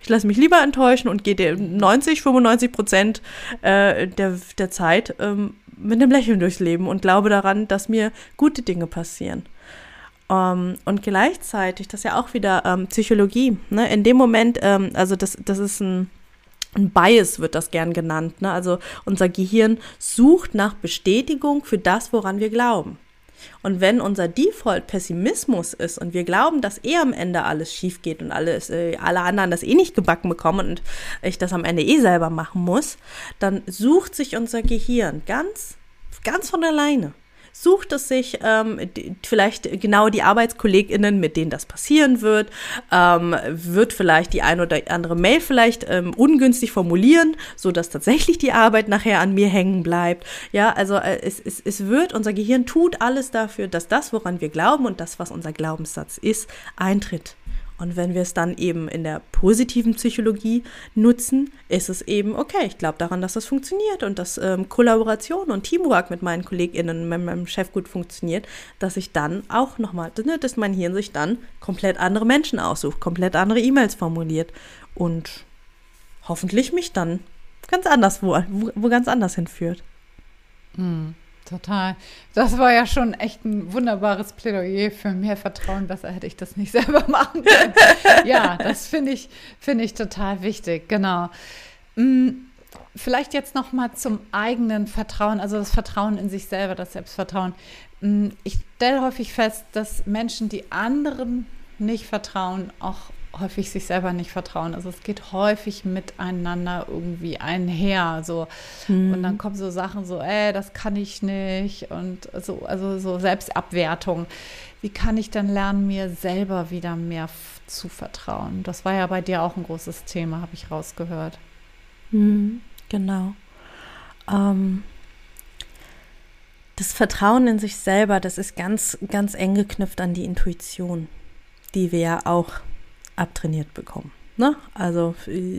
Ich lasse mich lieber enttäuschen und gehe 90, 95 Prozent äh, der, der Zeit ähm, mit einem Lächeln durchs Leben und glaube daran, dass mir gute Dinge passieren. Um, ähm, und gleichzeitig, das ist ja auch wieder ähm, Psychologie, ne? in dem Moment, ähm, also das, das ist ein, ein Bias wird das gern genannt. Ne? Also unser Gehirn sucht nach Bestätigung für das, woran wir glauben. Und wenn unser Default Pessimismus ist und wir glauben, dass eh am Ende alles schief geht und alles, äh, alle anderen das eh nicht gebacken bekommen und ich das am Ende eh selber machen muss, dann sucht sich unser Gehirn ganz, ganz von alleine sucht es sich ähm, die, vielleicht genau die ArbeitskollegInnen, mit denen das passieren wird, ähm, wird vielleicht die ein oder andere Mail vielleicht ähm, ungünstig formulieren, so dass tatsächlich die Arbeit nachher an mir hängen bleibt. Ja, also äh, es, es, es wird, unser Gehirn tut alles dafür, dass das, woran wir glauben und das, was unser Glaubenssatz ist, eintritt. Und wenn wir es dann eben in der positiven Psychologie nutzen, ist es eben, okay, ich glaube daran, dass das funktioniert und dass ähm, Kollaboration und Teamwork mit meinen KollegInnen mit meinem Chef gut funktioniert, dass ich dann auch nochmal, ne, dass mein Hirn sich dann komplett andere Menschen aussucht, komplett andere E-Mails formuliert und hoffentlich mich dann ganz anders, wo, wo, ganz anders hinführt. Mhm. Total. Das war ja schon echt ein wunderbares Plädoyer für mehr Vertrauen. Besser hätte ich das nicht *laughs* selber machen können. ja, das finde ich, finde ich total wichtig. Genau. Hm, vielleicht jetzt noch mal zum eigenen Vertrauen, also das Vertrauen in sich selber, das Selbstvertrauen. Hm, ich stelle häufig fest, dass Menschen, die anderen nicht vertrauen, auch häufig sich selber nicht vertrauen. Also es geht häufig miteinander irgendwie einher. So. Mhm. Und dann kommen so Sachen so, ey, das kann ich nicht. Und so, also so Selbstabwertung. Wie kann ich dann lernen, mir selber wieder mehr zu vertrauen? Das war ja bei dir auch ein großes Thema, habe ich rausgehört. Mhm, genau. Ähm, das Vertrauen in sich selber, das ist ganz, ganz eng geknüpft an die Intuition, die wir ja auch abtrainiert bekommen. Ne? Also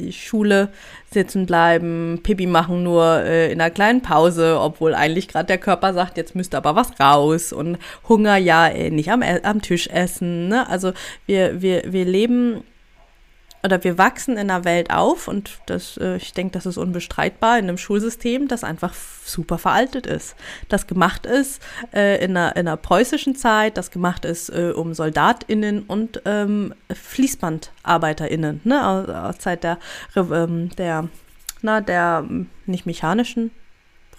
Schule sitzen bleiben, Pipi machen nur äh, in einer kleinen Pause, obwohl eigentlich gerade der Körper sagt, jetzt müsste aber was raus und Hunger ja äh, nicht am, am Tisch essen. Ne? Also wir, wir, wir leben oder wir wachsen in einer Welt auf und das, äh, ich denke, das ist unbestreitbar in einem Schulsystem, das einfach super veraltet ist. Das gemacht ist äh, in, einer, in einer preußischen Zeit, das gemacht ist äh, um SoldatInnen und ähm, FließbandarbeiterInnen, ne, aus, aus Zeit der, ähm, der, na, der nicht mechanischen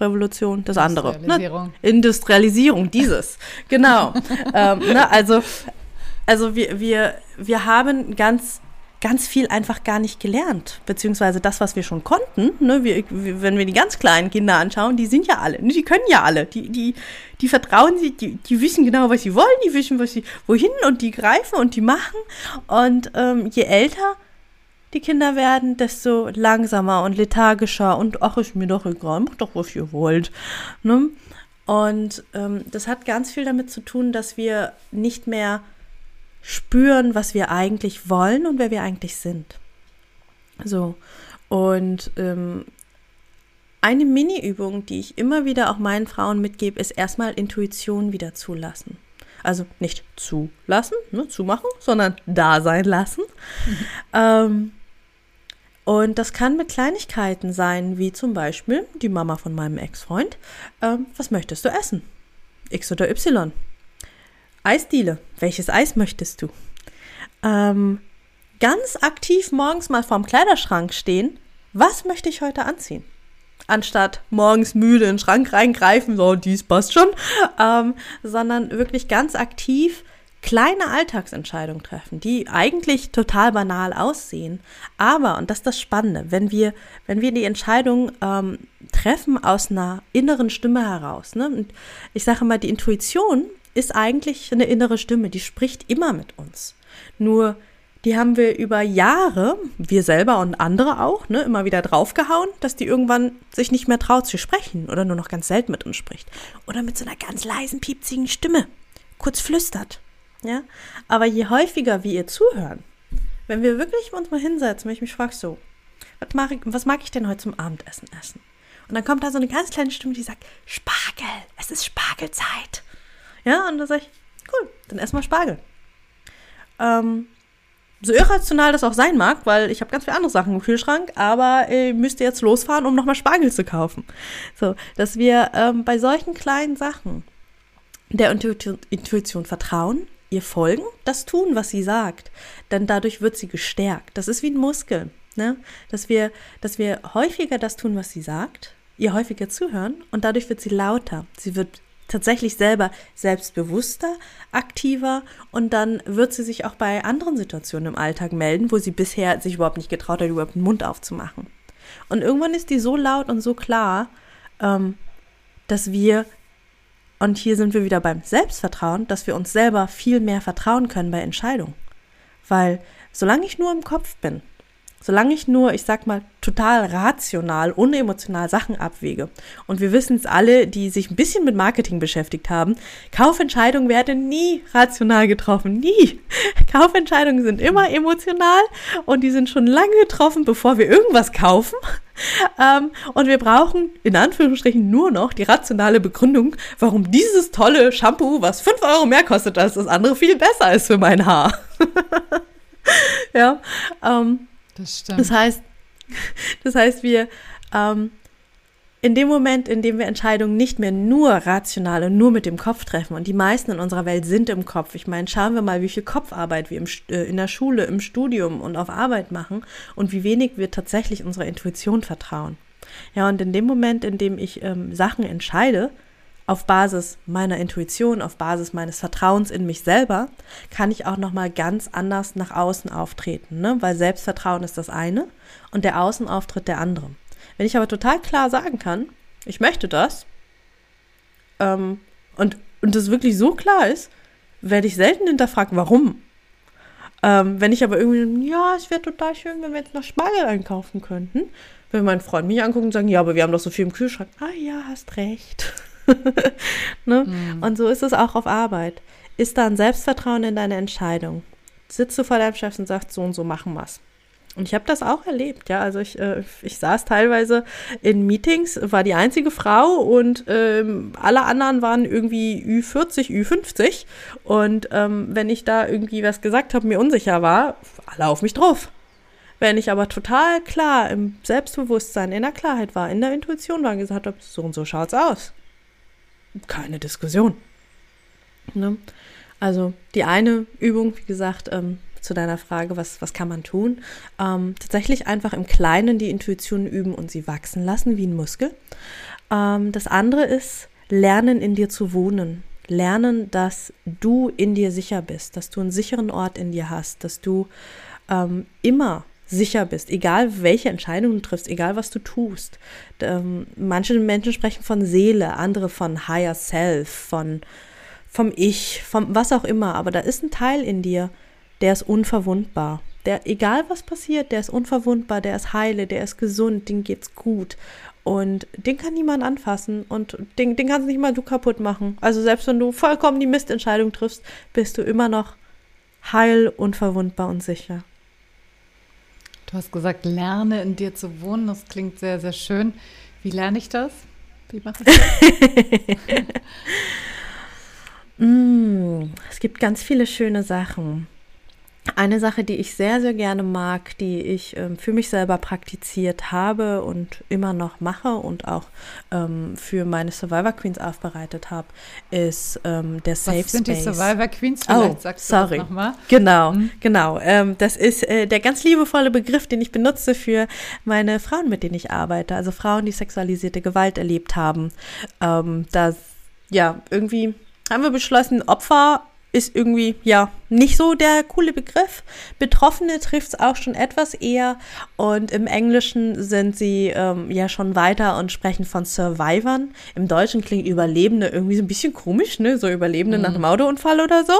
Revolution, das andere. Ne? Industrialisierung. Ne? Industrialisierung, dieses. genau. *laughs* ähm, ne, also, also wir, wir, wir haben ganz ganz viel einfach gar nicht gelernt. Beziehungsweise das, was wir schon konnten, ne, wir, wenn wir die ganz kleinen Kinder anschauen, die sind ja alle, ne, die können ja alle. Die, die, die vertrauen sich, die, die wissen genau, was sie wollen, die wissen, was sie, wohin und die greifen und die machen. Und ähm, je älter die Kinder werden, desto langsamer und lethargischer und ach, ist mir doch egal, macht doch, was ihr wollt. Ne? Und ähm, das hat ganz viel damit zu tun, dass wir nicht mehr spüren, was wir eigentlich wollen und wer wir eigentlich sind. So, und ähm, eine Mini-Übung, die ich immer wieder auch meinen Frauen mitgebe, ist erstmal Intuition wieder zulassen. Also nicht zulassen, ne, zumachen, sondern da sein lassen. Mhm. Ähm, und das kann mit Kleinigkeiten sein, wie zum Beispiel die Mama von meinem Ex-Freund. Ähm, was möchtest du essen? X oder Y? Eisdiele. Welches Eis möchtest du? Ähm, ganz aktiv morgens mal vorm Kleiderschrank stehen. Was möchte ich heute anziehen? Anstatt morgens müde in den Schrank reingreifen, so, dies passt schon, ähm, sondern wirklich ganz aktiv kleine Alltagsentscheidungen treffen, die eigentlich total banal aussehen. Aber, und das ist das Spannende, wenn wir, wenn wir die Entscheidung ähm, treffen aus einer inneren Stimme heraus, ne? und ich sage mal, die Intuition ist eigentlich eine innere Stimme, die spricht immer mit uns. Nur die haben wir über Jahre, wir selber und andere auch, ne, immer wieder draufgehauen, dass die irgendwann sich nicht mehr traut zu sprechen oder nur noch ganz selten mit uns spricht. Oder mit so einer ganz leisen, piepzigen Stimme, kurz flüstert. Ja? Aber je häufiger wir ihr zuhören, wenn wir wirklich uns mal hinsetzen, wenn ich mich frage, so, was mag, ich, was mag ich denn heute zum Abendessen essen? Und dann kommt da so eine ganz kleine Stimme, die sagt, Spargel, es ist Spargelzeit. Ja, und dann sage ich, cool, dann erstmal Spargel. Ähm, so irrational das auch sein mag, weil ich habe ganz viele andere Sachen im Kühlschrank, aber ihr müsst jetzt losfahren, um nochmal Spargel zu kaufen. So, dass wir ähm, bei solchen kleinen Sachen der Intuition, Intuition vertrauen, ihr folgen, das tun, was sie sagt, denn dadurch wird sie gestärkt. Das ist wie ein Muskel, ne? dass, wir, dass wir häufiger das tun, was sie sagt, ihr häufiger zuhören und dadurch wird sie lauter. Sie wird tatsächlich selber selbstbewusster, aktiver und dann wird sie sich auch bei anderen Situationen im Alltag melden, wo sie bisher sich überhaupt nicht getraut hat, überhaupt den Mund aufzumachen. Und irgendwann ist die so laut und so klar, ähm, dass wir, und hier sind wir wieder beim Selbstvertrauen, dass wir uns selber viel mehr vertrauen können bei Entscheidungen. Weil solange ich nur im Kopf bin, Solange ich nur, ich sag mal, total rational, unemotional Sachen abwäge. Und wir wissen es alle, die sich ein bisschen mit Marketing beschäftigt haben, Kaufentscheidungen werden nie rational getroffen. Nie. *laughs* Kaufentscheidungen sind immer emotional und die sind schon lange getroffen, bevor wir irgendwas kaufen. *laughs* Ähm, und wir brauchen in Anführungsstrichen nur noch die rationale Begründung, warum dieses tolle Shampoo, was 5 Euro mehr kostet als das andere, viel besser ist für mein Haar. *laughs* ja. Ähm, das stimmt. Das heißt, *laughs* das heißt, wir ähm, in dem Moment, in dem wir Entscheidungen nicht mehr nur rational und nur mit dem Kopf treffen, und die meisten in unserer Welt sind im Kopf. Ich meine, schauen wir mal, wie viel Kopfarbeit wir im, äh, in der Schule, im Studium und auf Arbeit machen und wie wenig wir tatsächlich unserer Intuition vertrauen. Ja, und in dem Moment, in dem ich ähm, Sachen entscheide, auf Basis meiner Intuition, auf Basis meines Vertrauens in mich selber, kann ich auch noch mal ganz anders nach außen auftreten, ne? Weil Selbstvertrauen ist das eine und der Außenauftritt der andere. Wenn ich aber total klar sagen kann, ich möchte das, ähm, und und das wirklich so klar ist, werde ich selten hinterfragt, warum. Ähm, wenn ich aber irgendwie, ja, es wäre total schön, wenn wir jetzt noch Spargel einkaufen könnten, wenn mein Freund mich anguckt und sagt, ja, aber wir haben doch so viel im Kühlschrank. Ah ja, hast recht. *laughs* ne? Mhm. Und so ist es auch auf Arbeit. Ist da ein Selbstvertrauen in deine Entscheidung? Sitzt du vor deinem Chef und sagst, so und so machen wir's. Und ich habe das auch erlebt, ja. Also ich, äh, ich saß teilweise in Meetings, war die einzige Frau und ähm, alle anderen waren irgendwie Ü40, Ü50. Und ähm, wenn ich da irgendwie was gesagt habe, mir unsicher war, alle auf mich drauf. Wenn ich aber total klar im Selbstbewusstsein, in der Klarheit war, in der Intuition war und gesagt habe, so und so schaut's aus. Keine Diskussion. Ne? Also die eine Übung, wie gesagt, ähm, zu deiner Frage, was, was kann man tun? Ähm, tatsächlich einfach im Kleinen die Intuition üben und sie wachsen lassen wie ein Muskel. Ähm, das andere ist, lernen in dir zu wohnen. Lernen, dass du in dir sicher bist, dass du einen sicheren Ort in dir hast, dass du ähm, immer sicher bist, egal welche Entscheidungen du triffst, egal was du tust. Ähm, manche Menschen sprechen von Seele, andere von Higher Self, von vom Ich, vom was auch immer, aber da ist ein Teil in dir, der ist unverwundbar. Der, egal was passiert, der ist unverwundbar, der ist heile, der ist gesund, dem geht's gut. Und den kann niemand anfassen und den, den kannst nicht mal du kaputt machen. Also selbst wenn du vollkommen die Mistentscheidung triffst, bist du immer noch heil, unverwundbar und sicher. Du hast gesagt, lerne in dir zu wohnen. Das klingt sehr, sehr schön. Wie lerne ich das? Wie mache ich das? *laughs* *laughs* mm, es gibt ganz viele schöne Sachen. Eine Sache, die ich sehr, sehr gerne mag, die ich ähm, für mich selber praktiziert habe und immer noch mache und auch ähm, für meine Survivor Queens aufbereitet habe, ist ähm, der Safe Space. Was sind die Survivor Queens? Oh, Vielleicht oh, sagst du sorry. das nochmal. Genau, mhm. genau. Ähm, das ist äh, der ganz liebevolle Begriff, den ich benutze für meine Frauen, mit denen ich arbeite. Also Frauen, die sexualisierte Gewalt erlebt haben. Ähm, da, ja, irgendwie haben wir beschlossen, Opfer ist irgendwie ja nicht so der coole Begriff. Betroffene trifft es auch schon etwas eher und im Englischen sind sie ähm, ja schon weiter und sprechen von Survivern. Im Deutschen klingt Überlebende irgendwie so ein bisschen komisch, ne? So Überlebende mhm. nach einem Autounfall oder so.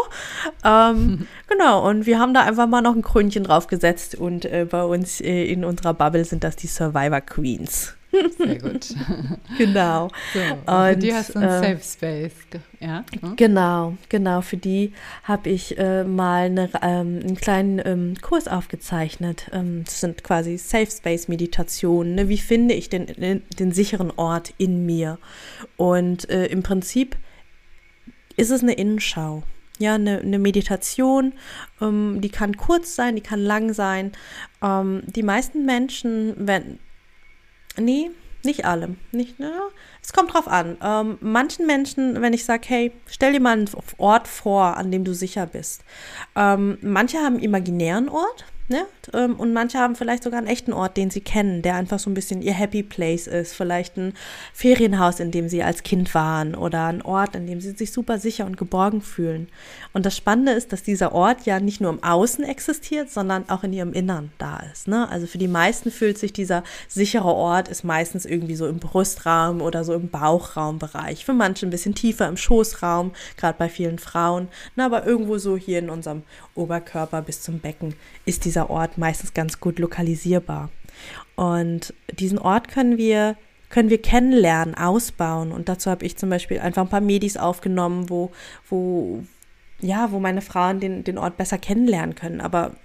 Ähm, *laughs* genau, und wir haben da einfach mal noch ein Krönchen draufgesetzt und äh, bei uns äh, in unserer Bubble sind das die Survivor Queens. Sehr gut. *laughs* genau. So, und für die hast du einen äh, Safe Space. Ja? Hm? Genau, genau. Für die habe ich äh, mal eine, ähm, einen kleinen ähm, Kurs aufgezeichnet. Ähm, das sind quasi Safe Space Meditationen. Ne? Wie finde ich den, den, den, sicheren Ort in mir? Und äh, im Prinzip ist es eine Innenschau. Ja, eine, eine Meditation, ähm, die kann kurz sein, die kann lang sein. Ähm, die meisten Menschen, wenn, Nee, nicht alle. Nicht, ne? Es kommt drauf an. Ähm, manchen Menschen, wenn ich sage, hey, stell dir mal einen Ort vor, an dem du sicher bist. Ähm, manche haben einen imaginären Ort. Ne? Ähm, und manche haben vielleicht sogar einen echten Ort, den sie kennen, der einfach so ein bisschen ihr Happy Place ist. Vielleicht ein Ferienhaus, in dem sie als Kind waren oder ein Ort, in dem sie sich super sicher und geborgen fühlen. Und das Spannende ist, dass dieser Ort ja nicht nur im Außen existiert, sondern auch in ihrem Innern da ist. Ne? Also für die meisten fühlt sich dieser sichere Ort ist meistens irgendwie so im Brustraum oder so im Bauchraumbereich. Für manche ein bisschen tiefer im Schoßraum, gerade bei vielen Frauen. Na, aber irgendwo so hier in unserem Oberkörper bis zum Becken ist dieser Ort meistens ganz gut lokalisierbar. Und diesen Ort können wir können wir kennenlernen, ausbauen. Und dazu habe ich zum Beispiel einfach ein paar Medis aufgenommen, wo, wo, ja, wo meine Frauen den, den Ort besser kennenlernen können. Aber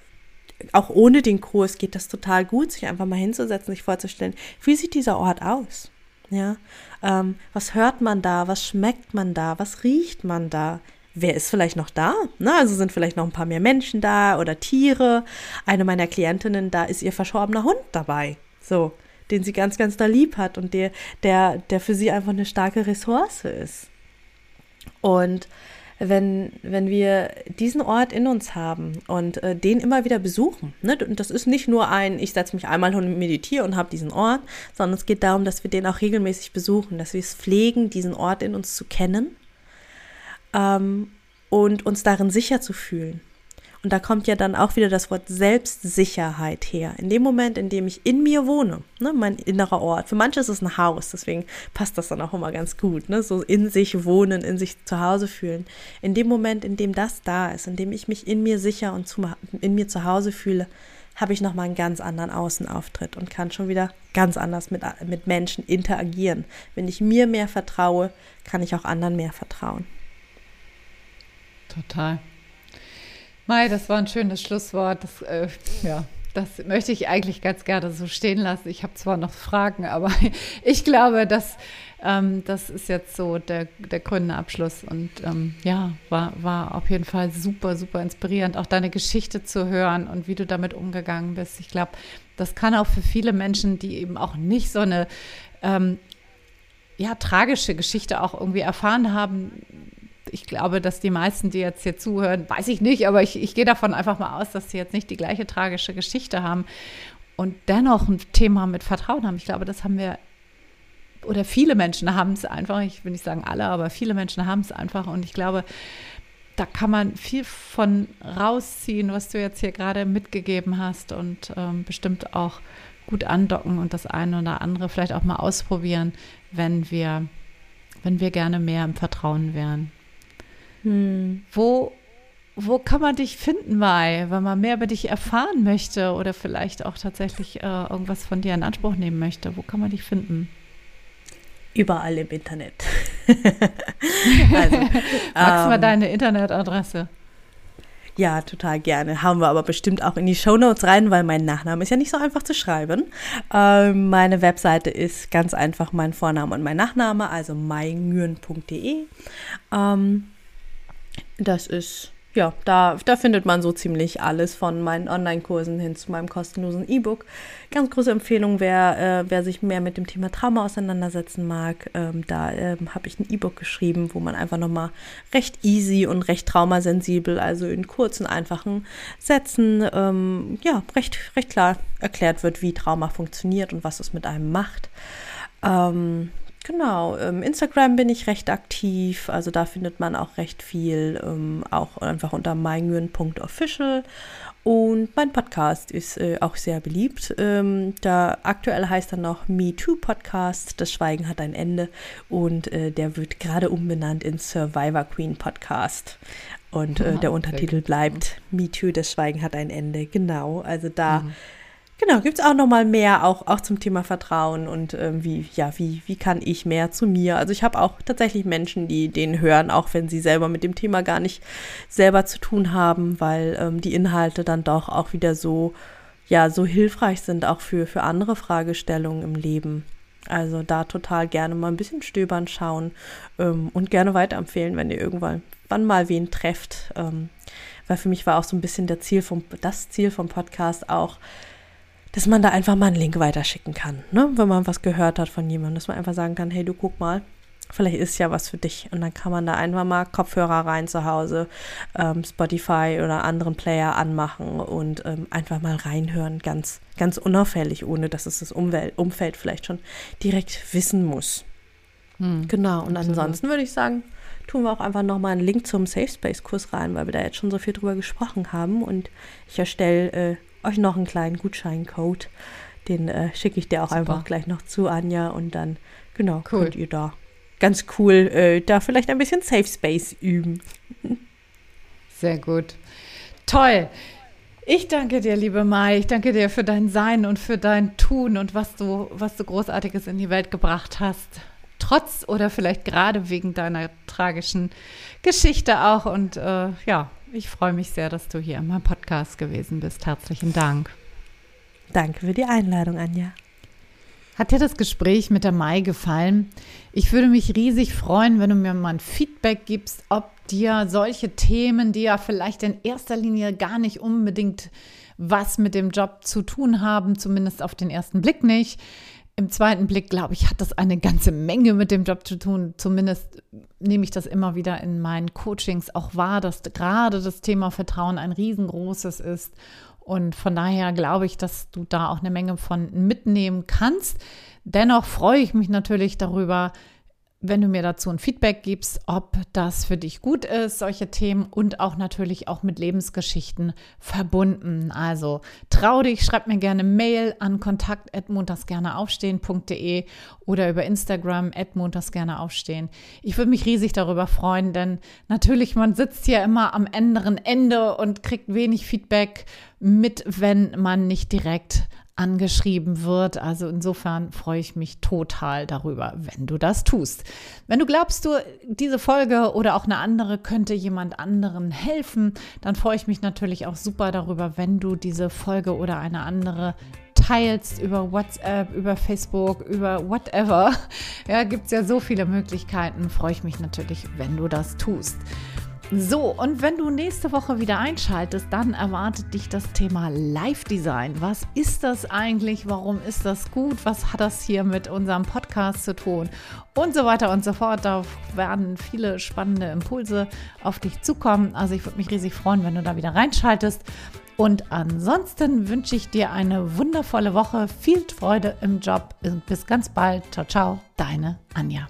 auch ohne den Kurs geht das total gut, sich einfach mal hinzusetzen, sich vorzustellen, wie sieht dieser Ort aus? Ja, ähm, was hört man da? Was schmeckt man da? Was riecht man da? Wer ist vielleicht noch da? Na, also sind vielleicht noch ein paar mehr Menschen da oder Tiere. Eine meiner Klientinnen, da ist ihr verschorbener Hund dabei. So, den sie ganz, ganz da lieb hat und der, der, der für sie einfach eine starke Ressource ist. Und wenn, wenn wir diesen Ort in uns haben und äh, den immer wieder besuchen, ne? und das ist nicht nur ein, ich setze mich einmal und meditiere und habe diesen Ort, sondern es geht darum, dass wir den auch regelmäßig besuchen, dass wir es pflegen, diesen Ort in uns zu kennen ähm, und uns darin sicher zu fühlen. Und da kommt ja dann auch wieder das Wort Selbstsicherheit her. In dem Moment, in dem ich in mir wohne, ne, mein innerer Ort. Für manche ist es ein Haus, deswegen passt das dann auch immer ganz gut. Ne, so in sich wohnen, in sich zu Hause fühlen. In dem Moment, in dem das da ist, in dem ich mich in mir sicher und zu, in mir zu Hause fühle, habe ich nochmal einen ganz anderen Außenauftritt und kann schon wieder ganz anders mit, mit Menschen interagieren. Wenn ich mir mehr vertraue, kann ich auch anderen mehr vertrauen. Total. Mai, das war ein schönes Schlusswort. Das, äh, ja, das möchte ich eigentlich ganz gerne so stehen lassen. Ich habe zwar noch Fragen, aber *laughs* ich glaube, dass Ähm, das ist jetzt so der, der krönende Abschluss. Und ähm, ja, war, war auf jeden Fall super, super inspirierend, auch deine Geschichte zu hören und wie du damit umgegangen bist. Ich glaube, das kann auch für viele Menschen, die eben auch nicht so eine ähm, ja, tragische Geschichte auch irgendwie erfahren haben, ich glaube, dass die meisten, die jetzt hier zuhören, weiß ich nicht, aber ich, ich gehe davon einfach mal aus, dass sie jetzt nicht die gleiche tragische Geschichte haben und dennoch ein Thema mit Vertrauen haben. Ich glaube, das haben wir, oder viele Menschen haben es einfach, ich will nicht sagen alle, aber viele Menschen haben es einfach und ich glaube, da kann man viel von rausziehen, was du jetzt hier gerade mitgegeben hast und ähm, bestimmt auch gut andocken und das eine oder andere vielleicht auch mal ausprobieren, wenn wir, wenn wir gerne mehr im Vertrauen wären. Hm. Wo, wo kann man dich finden, Mai, wenn man mehr über dich erfahren möchte oder vielleicht auch tatsächlich äh, irgendwas von dir in Anspruch nehmen möchte? Wo kann man dich finden? Überall im Internet. *laughs* also, Magst du mal ähm, deine Internetadresse? Ja, total gerne. Haben wir aber bestimmt auch in die Show Notes rein, weil mein Nachname ist ja nicht so einfach zu schreiben. Ähm, meine Webseite ist ganz einfach mein Vorname und mein Nachname, also maingüren.de. Ähm, das ist, ja, da, da findet man so ziemlich alles von meinen Online-Kursen hin zu meinem kostenlosen E-Book. Ganz große Empfehlung, wer, äh, wer sich mehr mit dem Thema Trauma auseinandersetzen mag. Ähm, da ähm, habe ich ein E-Book geschrieben, wo man einfach nochmal recht easy und recht traumasensibel, also in kurzen, einfachen Sätzen, ähm, ja, recht, recht klar erklärt wird, wie Trauma funktioniert und was es mit einem macht. Ähm, Genau, ähm, Instagram bin ich recht aktiv, also da findet man auch recht viel, ähm, auch einfach unter meingyön.official. Und mein Podcast ist äh, auch sehr beliebt. Ähm, da aktuell heißt er noch Me Too Podcast. Das Schweigen hat ein Ende und äh, der wird gerade umbenannt in Survivor Queen Podcast. Und äh, der Untertitel bleibt Me Too, das Schweigen hat ein Ende. Genau, also da mhm. Genau, gibt es auch noch mal mehr, auch, auch zum Thema Vertrauen und ähm, wie, ja, wie, wie kann ich mehr zu mir? Also ich habe auch tatsächlich Menschen, die den hören, auch wenn sie selber mit dem Thema gar nicht selber zu tun haben, weil ähm, die Inhalte dann doch auch wieder so, ja, so hilfreich sind, auch für, für andere Fragestellungen im Leben. Also da total gerne mal ein bisschen stöbern, schauen ähm, und gerne weiterempfehlen, wenn ihr irgendwann wann mal wen trefft. Ähm, weil für mich war auch so ein bisschen der Ziel vom, das Ziel vom Podcast auch, dass man da einfach mal einen Link weiterschicken kann, ne? wenn man was gehört hat von jemandem, dass man einfach sagen kann, hey, du guck mal, vielleicht ist ja was für dich. Und dann kann man da einfach mal Kopfhörer rein zu Hause, ähm, Spotify oder anderen Player anmachen und ähm, einfach mal reinhören, ganz, ganz unauffällig, ohne dass es das Umwelt, Umfeld vielleicht schon direkt wissen muss. Hm, genau, und absolut. ansonsten würde ich sagen, tun wir auch einfach nochmal einen Link zum Safe Space Kurs rein, weil wir da jetzt schon so viel drüber gesprochen haben. Und ich erstelle äh, euch noch einen kleinen Gutscheincode. Den äh, schicke ich dir auch Super. einfach gleich noch zu, Anja. Und dann, genau, cool. könnt ihr da ganz cool äh, da vielleicht ein bisschen Safe Space üben. Sehr gut. Toll. Ich danke dir, liebe Mai. Ich danke dir für dein Sein und für dein Tun und was du, was du Großartiges in die Welt gebracht hast. Trotz oder vielleicht gerade wegen deiner tragischen Geschichte auch. Und äh, ja, ich freue mich sehr, dass du hier in meinem Podcast gewesen bist. Herzlichen Dank. Danke für die Einladung, Anja. Hat dir das Gespräch mit der Mai gefallen? Ich würde mich riesig freuen, wenn du mir mal ein Feedback gibst, ob dir solche Themen, die ja vielleicht in erster Linie gar nicht unbedingt was mit dem Job zu tun haben, zumindest auf den ersten Blick nicht, im zweiten Blick, glaube ich, hat das eine ganze Menge mit dem Job zu tun. Zumindest nehme ich das immer wieder in meinen Coachings auch wahr, dass gerade das Thema Vertrauen ein riesengroßes ist. Und von daher glaube ich, dass du da auch eine Menge von mitnehmen kannst. Dennoch freue ich mich natürlich darüber, wenn du mir dazu ein Feedback gibst, ob das für dich gut ist, solche Themen und auch natürlich auch mit Lebensgeschichten verbunden. Also trau dich, schreib mir gerne Mail an kontakt@montagsgerneaufstehen.de oder über Instagram @montagsgerneaufstehen. Ich würde mich riesig darüber freuen, denn natürlich man sitzt hier immer am anderen Ende und kriegt wenig Feedback mit, wenn man nicht direkt angeschrieben wird. Also insofern freue ich mich total darüber, wenn du das tust. Wenn du glaubst, du diese Folge oder auch eine andere könnte jemand anderen helfen, dann freue ich mich natürlich auch super darüber, wenn du diese Folge oder eine andere teilst über WhatsApp, über Facebook, über whatever. Ja, gibt es ja so viele Möglichkeiten. Freue ich mich natürlich, wenn du das tust. So, und wenn du nächste Woche wieder einschaltest, dann erwartet dich das Thema Live-Design. Was ist das eigentlich? Warum ist das gut? Was hat das hier mit unserem Podcast zu tun? Und so weiter und so fort. Da werden viele spannende Impulse auf dich zukommen. Also ich würde mich riesig freuen, wenn du da wieder reinschaltest. Und ansonsten wünsche ich dir eine wundervolle Woche, viel Freude im Job und bis ganz bald. Ciao, ciao, deine Anja.